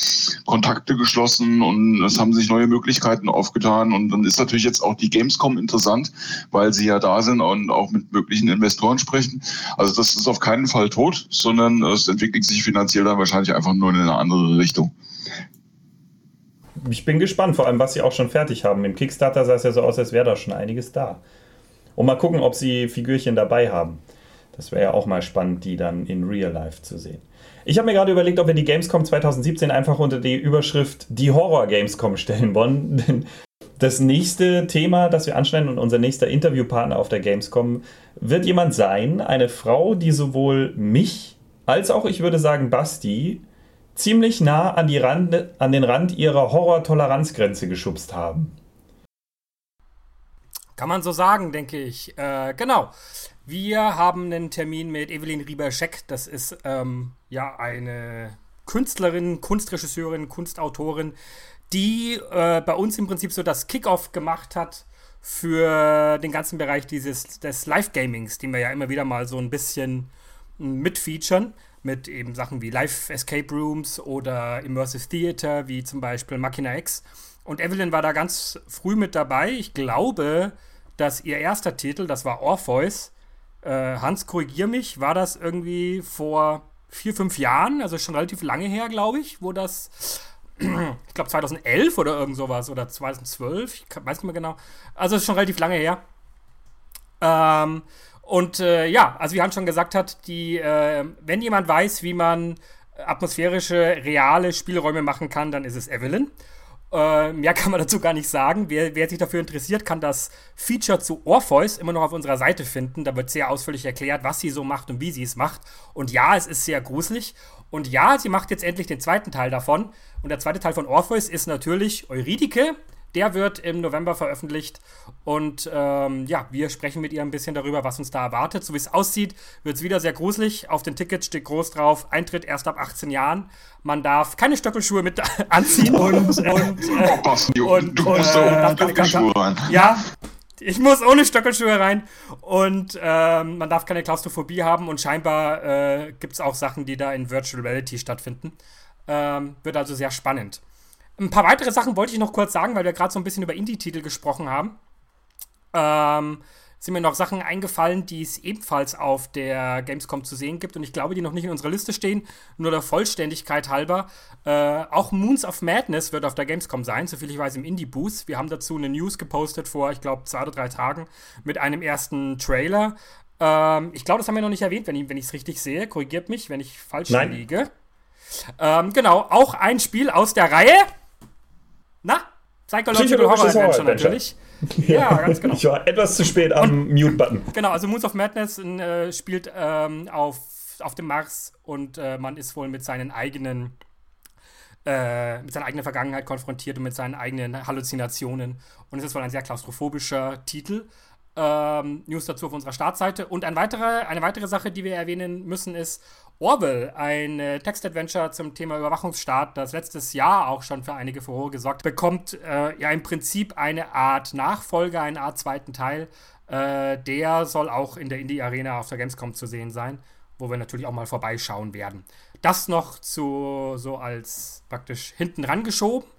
Kontakte geschlossen und es haben sich neue Möglichkeiten aufgetan. Und dann ist natürlich jetzt auch die Gamescom interessant, weil sie ja da sind und auch mit möglichen Investoren sprechen. Also das ist auf keinen Fall tot, sondern es entwickelt sich finanziell dann wahrscheinlich einfach nur in eine andere Richtung ich bin gespannt, vor allem, was sie auch schon fertig haben. Im Kickstarter sah es ja so aus, als wäre da schon einiges da. Und mal gucken, ob sie Figürchen dabei haben. Das wäre ja auch mal spannend, die dann in Real Life zu sehen. Ich habe mir gerade überlegt, ob wir die Gamescom 2017 einfach unter die Überschrift Die Horror Gamescom stellen wollen. Das nächste Thema, das wir anschneiden und unser nächster Interviewpartner auf der Gamescom wird jemand sein, eine Frau, die sowohl mich als auch, ich würde sagen, Basti ziemlich nah an, Rand, an den Rand ihrer Horror-Toleranzgrenze geschubst haben. Kann man so sagen, denke ich. Äh, genau. Wir haben einen Termin mit Evelyn Rieber-Scheck. Das ist ähm, ja eine Künstlerin, Kunstregisseurin, Kunstautorin, die äh, bei uns im Prinzip so das Kickoff gemacht hat für den ganzen Bereich dieses des Live-Gamings, den wir ja immer wieder mal so ein bisschen mitfeaturen mit eben Sachen wie Live Escape Rooms oder Immersive Theater, wie zum Beispiel Machina X. Und Evelyn war da ganz früh mit dabei. Ich glaube, dass ihr erster Titel, das war Orpheus, äh, Hans, korrigier mich, war das irgendwie vor vier, fünf Jahren, also schon relativ lange her, glaube ich, wo das, ich glaube 2011 oder irgend sowas oder 2012, ich weiß nicht mehr genau. Also schon relativ lange her. Ähm, und äh, ja, also wie Hans schon gesagt hat, die, äh, wenn jemand weiß, wie man atmosphärische, reale Spielräume machen kann, dann ist es Evelyn. Äh, mehr kann man dazu gar nicht sagen. Wer, wer, sich dafür interessiert, kann das Feature zu Orpheus immer noch auf unserer Seite finden. Da wird sehr ausführlich erklärt, was sie so macht und wie sie es macht. Und ja, es ist sehr gruselig. Und ja, sie macht jetzt endlich den zweiten Teil davon. Und der zweite Teil von Orpheus ist natürlich Eurydike. Der wird im November veröffentlicht und ähm, ja, wir sprechen mit ihr ein bisschen darüber, was uns da erwartet. So wie es aussieht, wird es wieder sehr gruselig. Auf den Tickets steht groß drauf, Eintritt erst ab 18 Jahren. Man darf keine Stöckelschuhe mit anziehen und, und, äh, und, du musst äh, ohne Stöckelschuhe rein. Ja, ich muss ohne Stöckelschuhe rein und ähm, man darf keine Klaustrophobie haben und scheinbar äh, gibt es auch Sachen, die da in Virtual Reality stattfinden. Ähm, wird also sehr spannend. Ein paar weitere Sachen wollte ich noch kurz sagen, weil wir gerade so ein bisschen über Indie-Titel gesprochen haben. Ähm, sind mir noch Sachen eingefallen, die es ebenfalls auf der Gamescom zu sehen gibt und ich glaube, die noch nicht in unserer Liste stehen, nur der Vollständigkeit halber. Äh, auch Moons of Madness wird auf der Gamescom sein, soviel ich weiß im Indie-Booth. Wir haben dazu eine News gepostet vor, ich glaube, zwei oder drei Tagen mit einem ersten Trailer. Ähm, ich glaube, das haben wir noch nicht erwähnt, wenn ich es richtig sehe. Korrigiert mich, wenn ich falsch Nein. liege. Ähm, genau, auch ein Spiel aus der Reihe? Psychological Horror Adventure natürlich. Ja, ganz genau. Ich war etwas zu spät am Mute-Button. Genau, also Moons of Madness äh, spielt ähm, auf, auf dem Mars und äh, man ist wohl mit seinen eigenen äh, mit seiner eigenen Vergangenheit konfrontiert und mit seinen eigenen Halluzinationen. Und es ist wohl ein sehr klaustrophobischer Titel. Ähm, News dazu auf unserer Startseite. Und ein weiterer, eine weitere Sache, die wir erwähnen müssen, ist Orwell, ein äh, Textadventure zum Thema Überwachungsstaat, das letztes Jahr auch schon für einige Furore gesorgt, bekommt äh, ja im Prinzip eine Art Nachfolger, eine Art zweiten Teil. Äh, der soll auch in der Indie Arena auf der Gamescom zu sehen sein, wo wir natürlich auch mal vorbeischauen werden. Das noch zu so als praktisch hinten rangeschoben.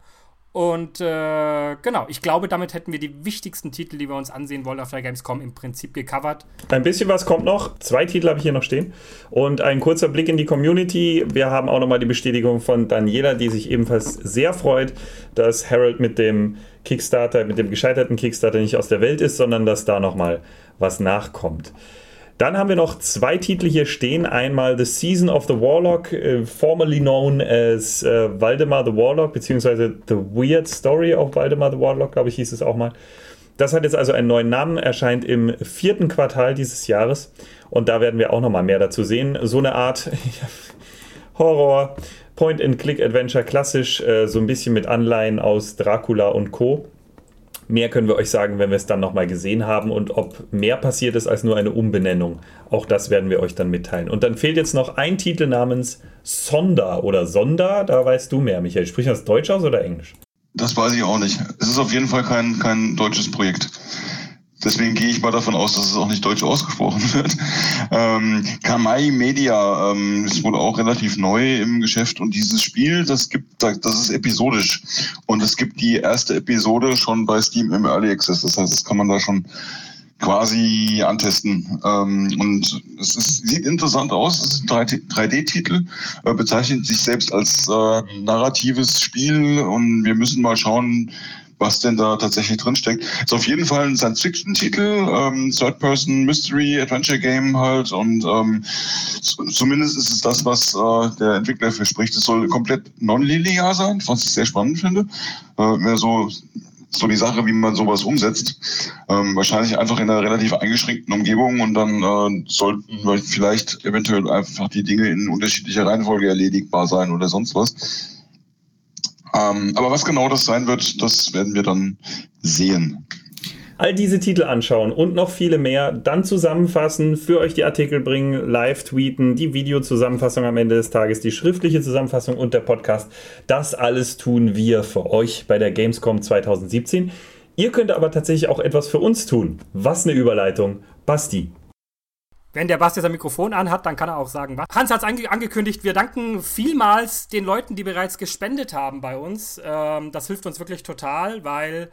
Und äh, genau, ich glaube, damit hätten wir die wichtigsten Titel, die wir uns ansehen wollen auf der Gamescom, im Prinzip gecovert. Ein bisschen was kommt noch. Zwei Titel habe ich hier noch stehen. Und ein kurzer Blick in die Community. Wir haben auch nochmal die Bestätigung von Daniela, die sich ebenfalls sehr freut, dass Harold mit dem Kickstarter, mit dem gescheiterten Kickstarter nicht aus der Welt ist, sondern dass da nochmal was nachkommt. Dann haben wir noch zwei Titel hier stehen. Einmal The Season of the Warlock, äh, formerly known as äh, Waldemar the Warlock, beziehungsweise The Weird Story of Waldemar the Warlock, glaube ich, hieß es auch mal. Das hat jetzt also einen neuen Namen, erscheint im vierten Quartal dieses Jahres. Und da werden wir auch nochmal mehr dazu sehen. So eine Art Horror, Point-and-Click-Adventure, klassisch, äh, so ein bisschen mit Anleihen aus Dracula und Co. Mehr können wir euch sagen, wenn wir es dann nochmal gesehen haben und ob mehr passiert ist als nur eine Umbenennung. Auch das werden wir euch dann mitteilen. Und dann fehlt jetzt noch ein Titel namens Sonda oder Sonda. Da weißt du mehr, Michael. Spricht das Deutsch aus oder Englisch? Das weiß ich auch nicht. Es ist auf jeden Fall kein, kein deutsches Projekt. Deswegen gehe ich mal davon aus, dass es auch nicht deutsch ausgesprochen wird. Ähm, Kamai Media ähm, ist wohl auch relativ neu im Geschäft und dieses Spiel, das gibt, das ist episodisch und es gibt die erste Episode schon bei Steam im Early Access. Das heißt, das kann man da schon quasi antesten. Ähm, und es ist, sieht interessant aus. Es ist ein 3D-Titel, äh, bezeichnet sich selbst als äh, narratives Spiel und wir müssen mal schauen, was denn da tatsächlich drinsteckt. Ist auf jeden Fall ein Science-Fiction-Titel, ähm, Third-Person-Mystery-Adventure-Game halt und ähm, zumindest ist es das, was äh, der Entwickler verspricht. Es soll komplett non-linear sein, was ich sehr spannend finde. Äh, mehr so so die Sache, wie man sowas umsetzt. Ähm, wahrscheinlich einfach in einer relativ eingeschränkten Umgebung und dann äh, sollten vielleicht eventuell einfach die Dinge in unterschiedlicher Reihenfolge erledigbar sein oder sonst was. Ähm, aber was genau das sein wird, das werden wir dann sehen. All diese Titel anschauen und noch viele mehr, dann zusammenfassen, für euch die Artikel bringen, live tweeten, die Videozusammenfassung am Ende des Tages, die schriftliche Zusammenfassung und der Podcast. Das alles tun wir für euch bei der Gamescom 2017. Ihr könnt aber tatsächlich auch etwas für uns tun. Was eine Überleitung. Basti, wenn der Basti sein Mikrofon anhat, dann kann er auch sagen, was. Hans hat es ange angekündigt, wir danken vielmals den Leuten, die bereits gespendet haben bei uns. Ähm, das hilft uns wirklich total, weil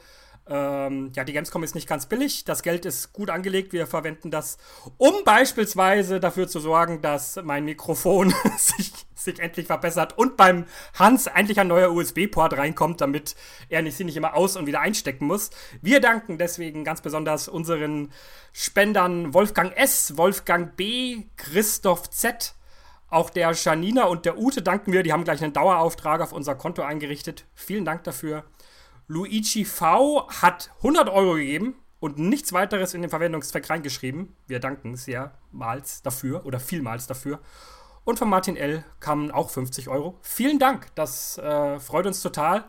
ähm, ja, die Gamescom ist nicht ganz billig. Das Geld ist gut angelegt. Wir verwenden das, um beispielsweise dafür zu sorgen, dass mein Mikrofon sich, sich endlich verbessert und beim Hans endlich ein neuer USB-Port reinkommt, damit er nicht, sie nicht immer aus und wieder einstecken muss. Wir danken deswegen ganz besonders unseren Spendern Wolfgang S., Wolfgang B., Christoph Z., auch der Janina und der Ute danken wir. Die haben gleich einen Dauerauftrag auf unser Konto eingerichtet. Vielen Dank dafür. Luigi V hat 100 Euro gegeben und nichts weiteres in den Verwendungszweck reingeschrieben. Wir danken sehr mals dafür oder vielmals dafür. Und von Martin L. kamen auch 50 Euro. Vielen Dank, das äh, freut uns total.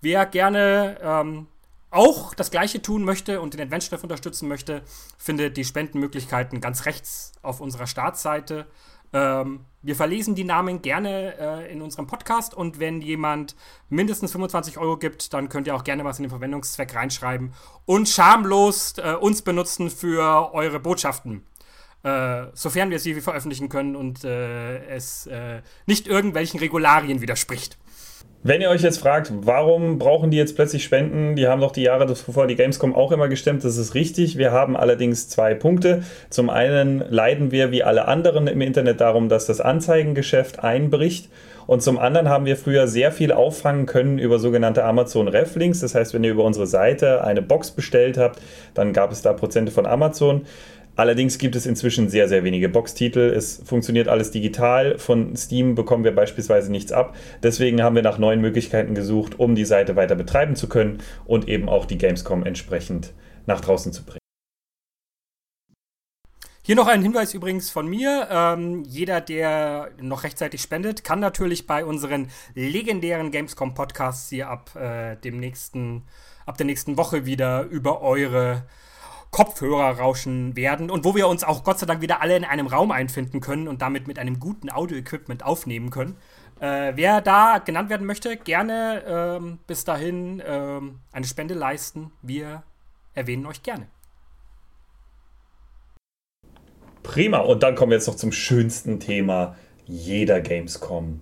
Wer gerne ähm, auch das Gleiche tun möchte und den Adventure unterstützen möchte, findet die Spendenmöglichkeiten ganz rechts auf unserer Startseite. Ähm, wir verlesen die Namen gerne äh, in unserem Podcast und wenn jemand mindestens 25 Euro gibt, dann könnt ihr auch gerne was in den Verwendungszweck reinschreiben und schamlos äh, uns benutzen für eure Botschaften. Äh, sofern wir sie veröffentlichen können und äh, es äh, nicht irgendwelchen Regularien widerspricht. Wenn ihr euch jetzt fragt, warum brauchen die jetzt plötzlich Spenden? Die haben doch die Jahre zuvor die Gamescom auch immer gestemmt, das ist richtig. Wir haben allerdings zwei Punkte. Zum einen leiden wir wie alle anderen im Internet darum, dass das Anzeigengeschäft einbricht. Und zum anderen haben wir früher sehr viel auffangen können über sogenannte Amazon Reflinks. Das heißt, wenn ihr über unsere Seite eine Box bestellt habt, dann gab es da Prozente von Amazon. Allerdings gibt es inzwischen sehr, sehr wenige Boxtitel. Es funktioniert alles digital. Von Steam bekommen wir beispielsweise nichts ab. Deswegen haben wir nach neuen Möglichkeiten gesucht, um die Seite weiter betreiben zu können und eben auch die Gamescom entsprechend nach draußen zu bringen. Hier noch ein Hinweis übrigens von mir. Ähm, jeder, der noch rechtzeitig spendet, kann natürlich bei unseren legendären Gamescom-Podcasts hier ab äh, dem nächsten, ab der nächsten Woche wieder über eure Kopfhörer rauschen werden und wo wir uns auch Gott sei Dank wieder alle in einem Raum einfinden können und damit mit einem guten Audio-Equipment aufnehmen können. Äh, wer da genannt werden möchte, gerne ähm, bis dahin ähm, eine Spende leisten. Wir erwähnen euch gerne. Prima. Und dann kommen wir jetzt noch zum schönsten Thema jeder Gamescom.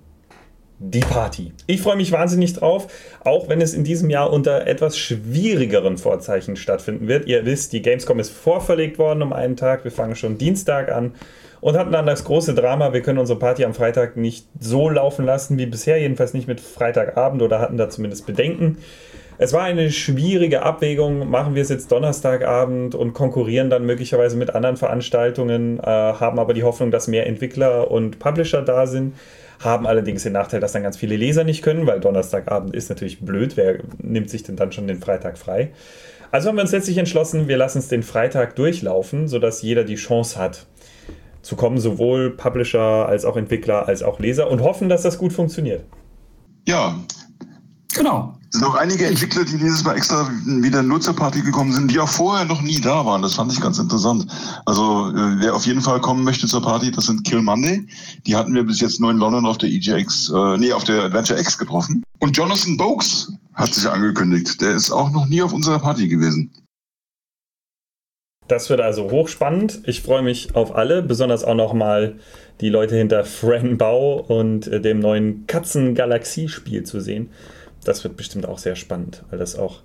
Die Party. Ich freue mich wahnsinnig drauf, auch wenn es in diesem Jahr unter etwas schwierigeren Vorzeichen stattfinden wird. Ihr wisst, die Gamescom ist vorverlegt worden um einen Tag. Wir fangen schon Dienstag an und hatten dann das große Drama, wir können unsere Party am Freitag nicht so laufen lassen wie bisher, jedenfalls nicht mit Freitagabend oder hatten da zumindest Bedenken. Es war eine schwierige Abwägung, machen wir es jetzt Donnerstagabend und konkurrieren dann möglicherweise mit anderen Veranstaltungen, äh, haben aber die Hoffnung, dass mehr Entwickler und Publisher da sind haben allerdings den Nachteil, dass dann ganz viele Leser nicht können, weil Donnerstagabend ist natürlich blöd. Wer nimmt sich denn dann schon den Freitag frei? Also haben wir uns letztlich entschlossen, wir lassen es den Freitag durchlaufen, sodass jeder die Chance hat zu kommen, sowohl Publisher als auch Entwickler als auch Leser und hoffen, dass das gut funktioniert. Ja, Genau. Es sind auch einige Entwickler, die dieses Mal extra wieder nur zur Party gekommen sind, die auch vorher noch nie da waren. Das fand ich ganz interessant. Also äh, wer auf jeden Fall kommen möchte zur Party, das sind Kill Monday. Die hatten wir bis jetzt nur in London auf der EGX, äh, nee, auf der Adventure X getroffen. Und Jonathan Boakes hat sich angekündigt. Der ist auch noch nie auf unserer Party gewesen. Das wird also hochspannend. Ich freue mich auf alle, besonders auch nochmal die Leute hinter Fran Bau und äh, dem neuen Katzen-Galaxie-Spiel zu sehen das wird bestimmt auch sehr spannend, weil das auch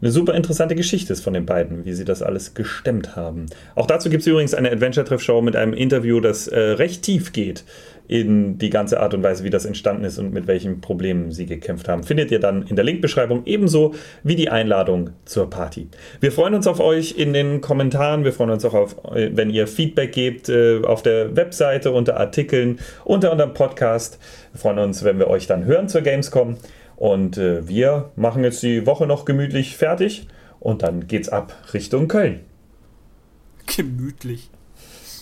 eine super interessante Geschichte ist von den beiden, wie sie das alles gestemmt haben. Auch dazu gibt es übrigens eine Adventure-Treff-Show mit einem Interview, das äh, recht tief geht in die ganze Art und Weise, wie das entstanden ist und mit welchen Problemen sie gekämpft haben. Findet ihr dann in der Linkbeschreibung ebenso wie die Einladung zur Party. Wir freuen uns auf euch in den Kommentaren. Wir freuen uns auch auf, äh, wenn ihr Feedback gebt äh, auf der Webseite unter Artikeln, unter unserem Podcast. Wir freuen uns, wenn wir euch dann hören zur Gamescom. Und äh, wir machen jetzt die Woche noch gemütlich fertig und dann geht's ab Richtung Köln. Gemütlich.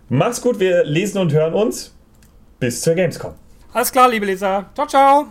Macht's gut, wir lesen und hören uns. Bis zur Gamescom. Alles klar, liebe Leser. Ciao, ciao.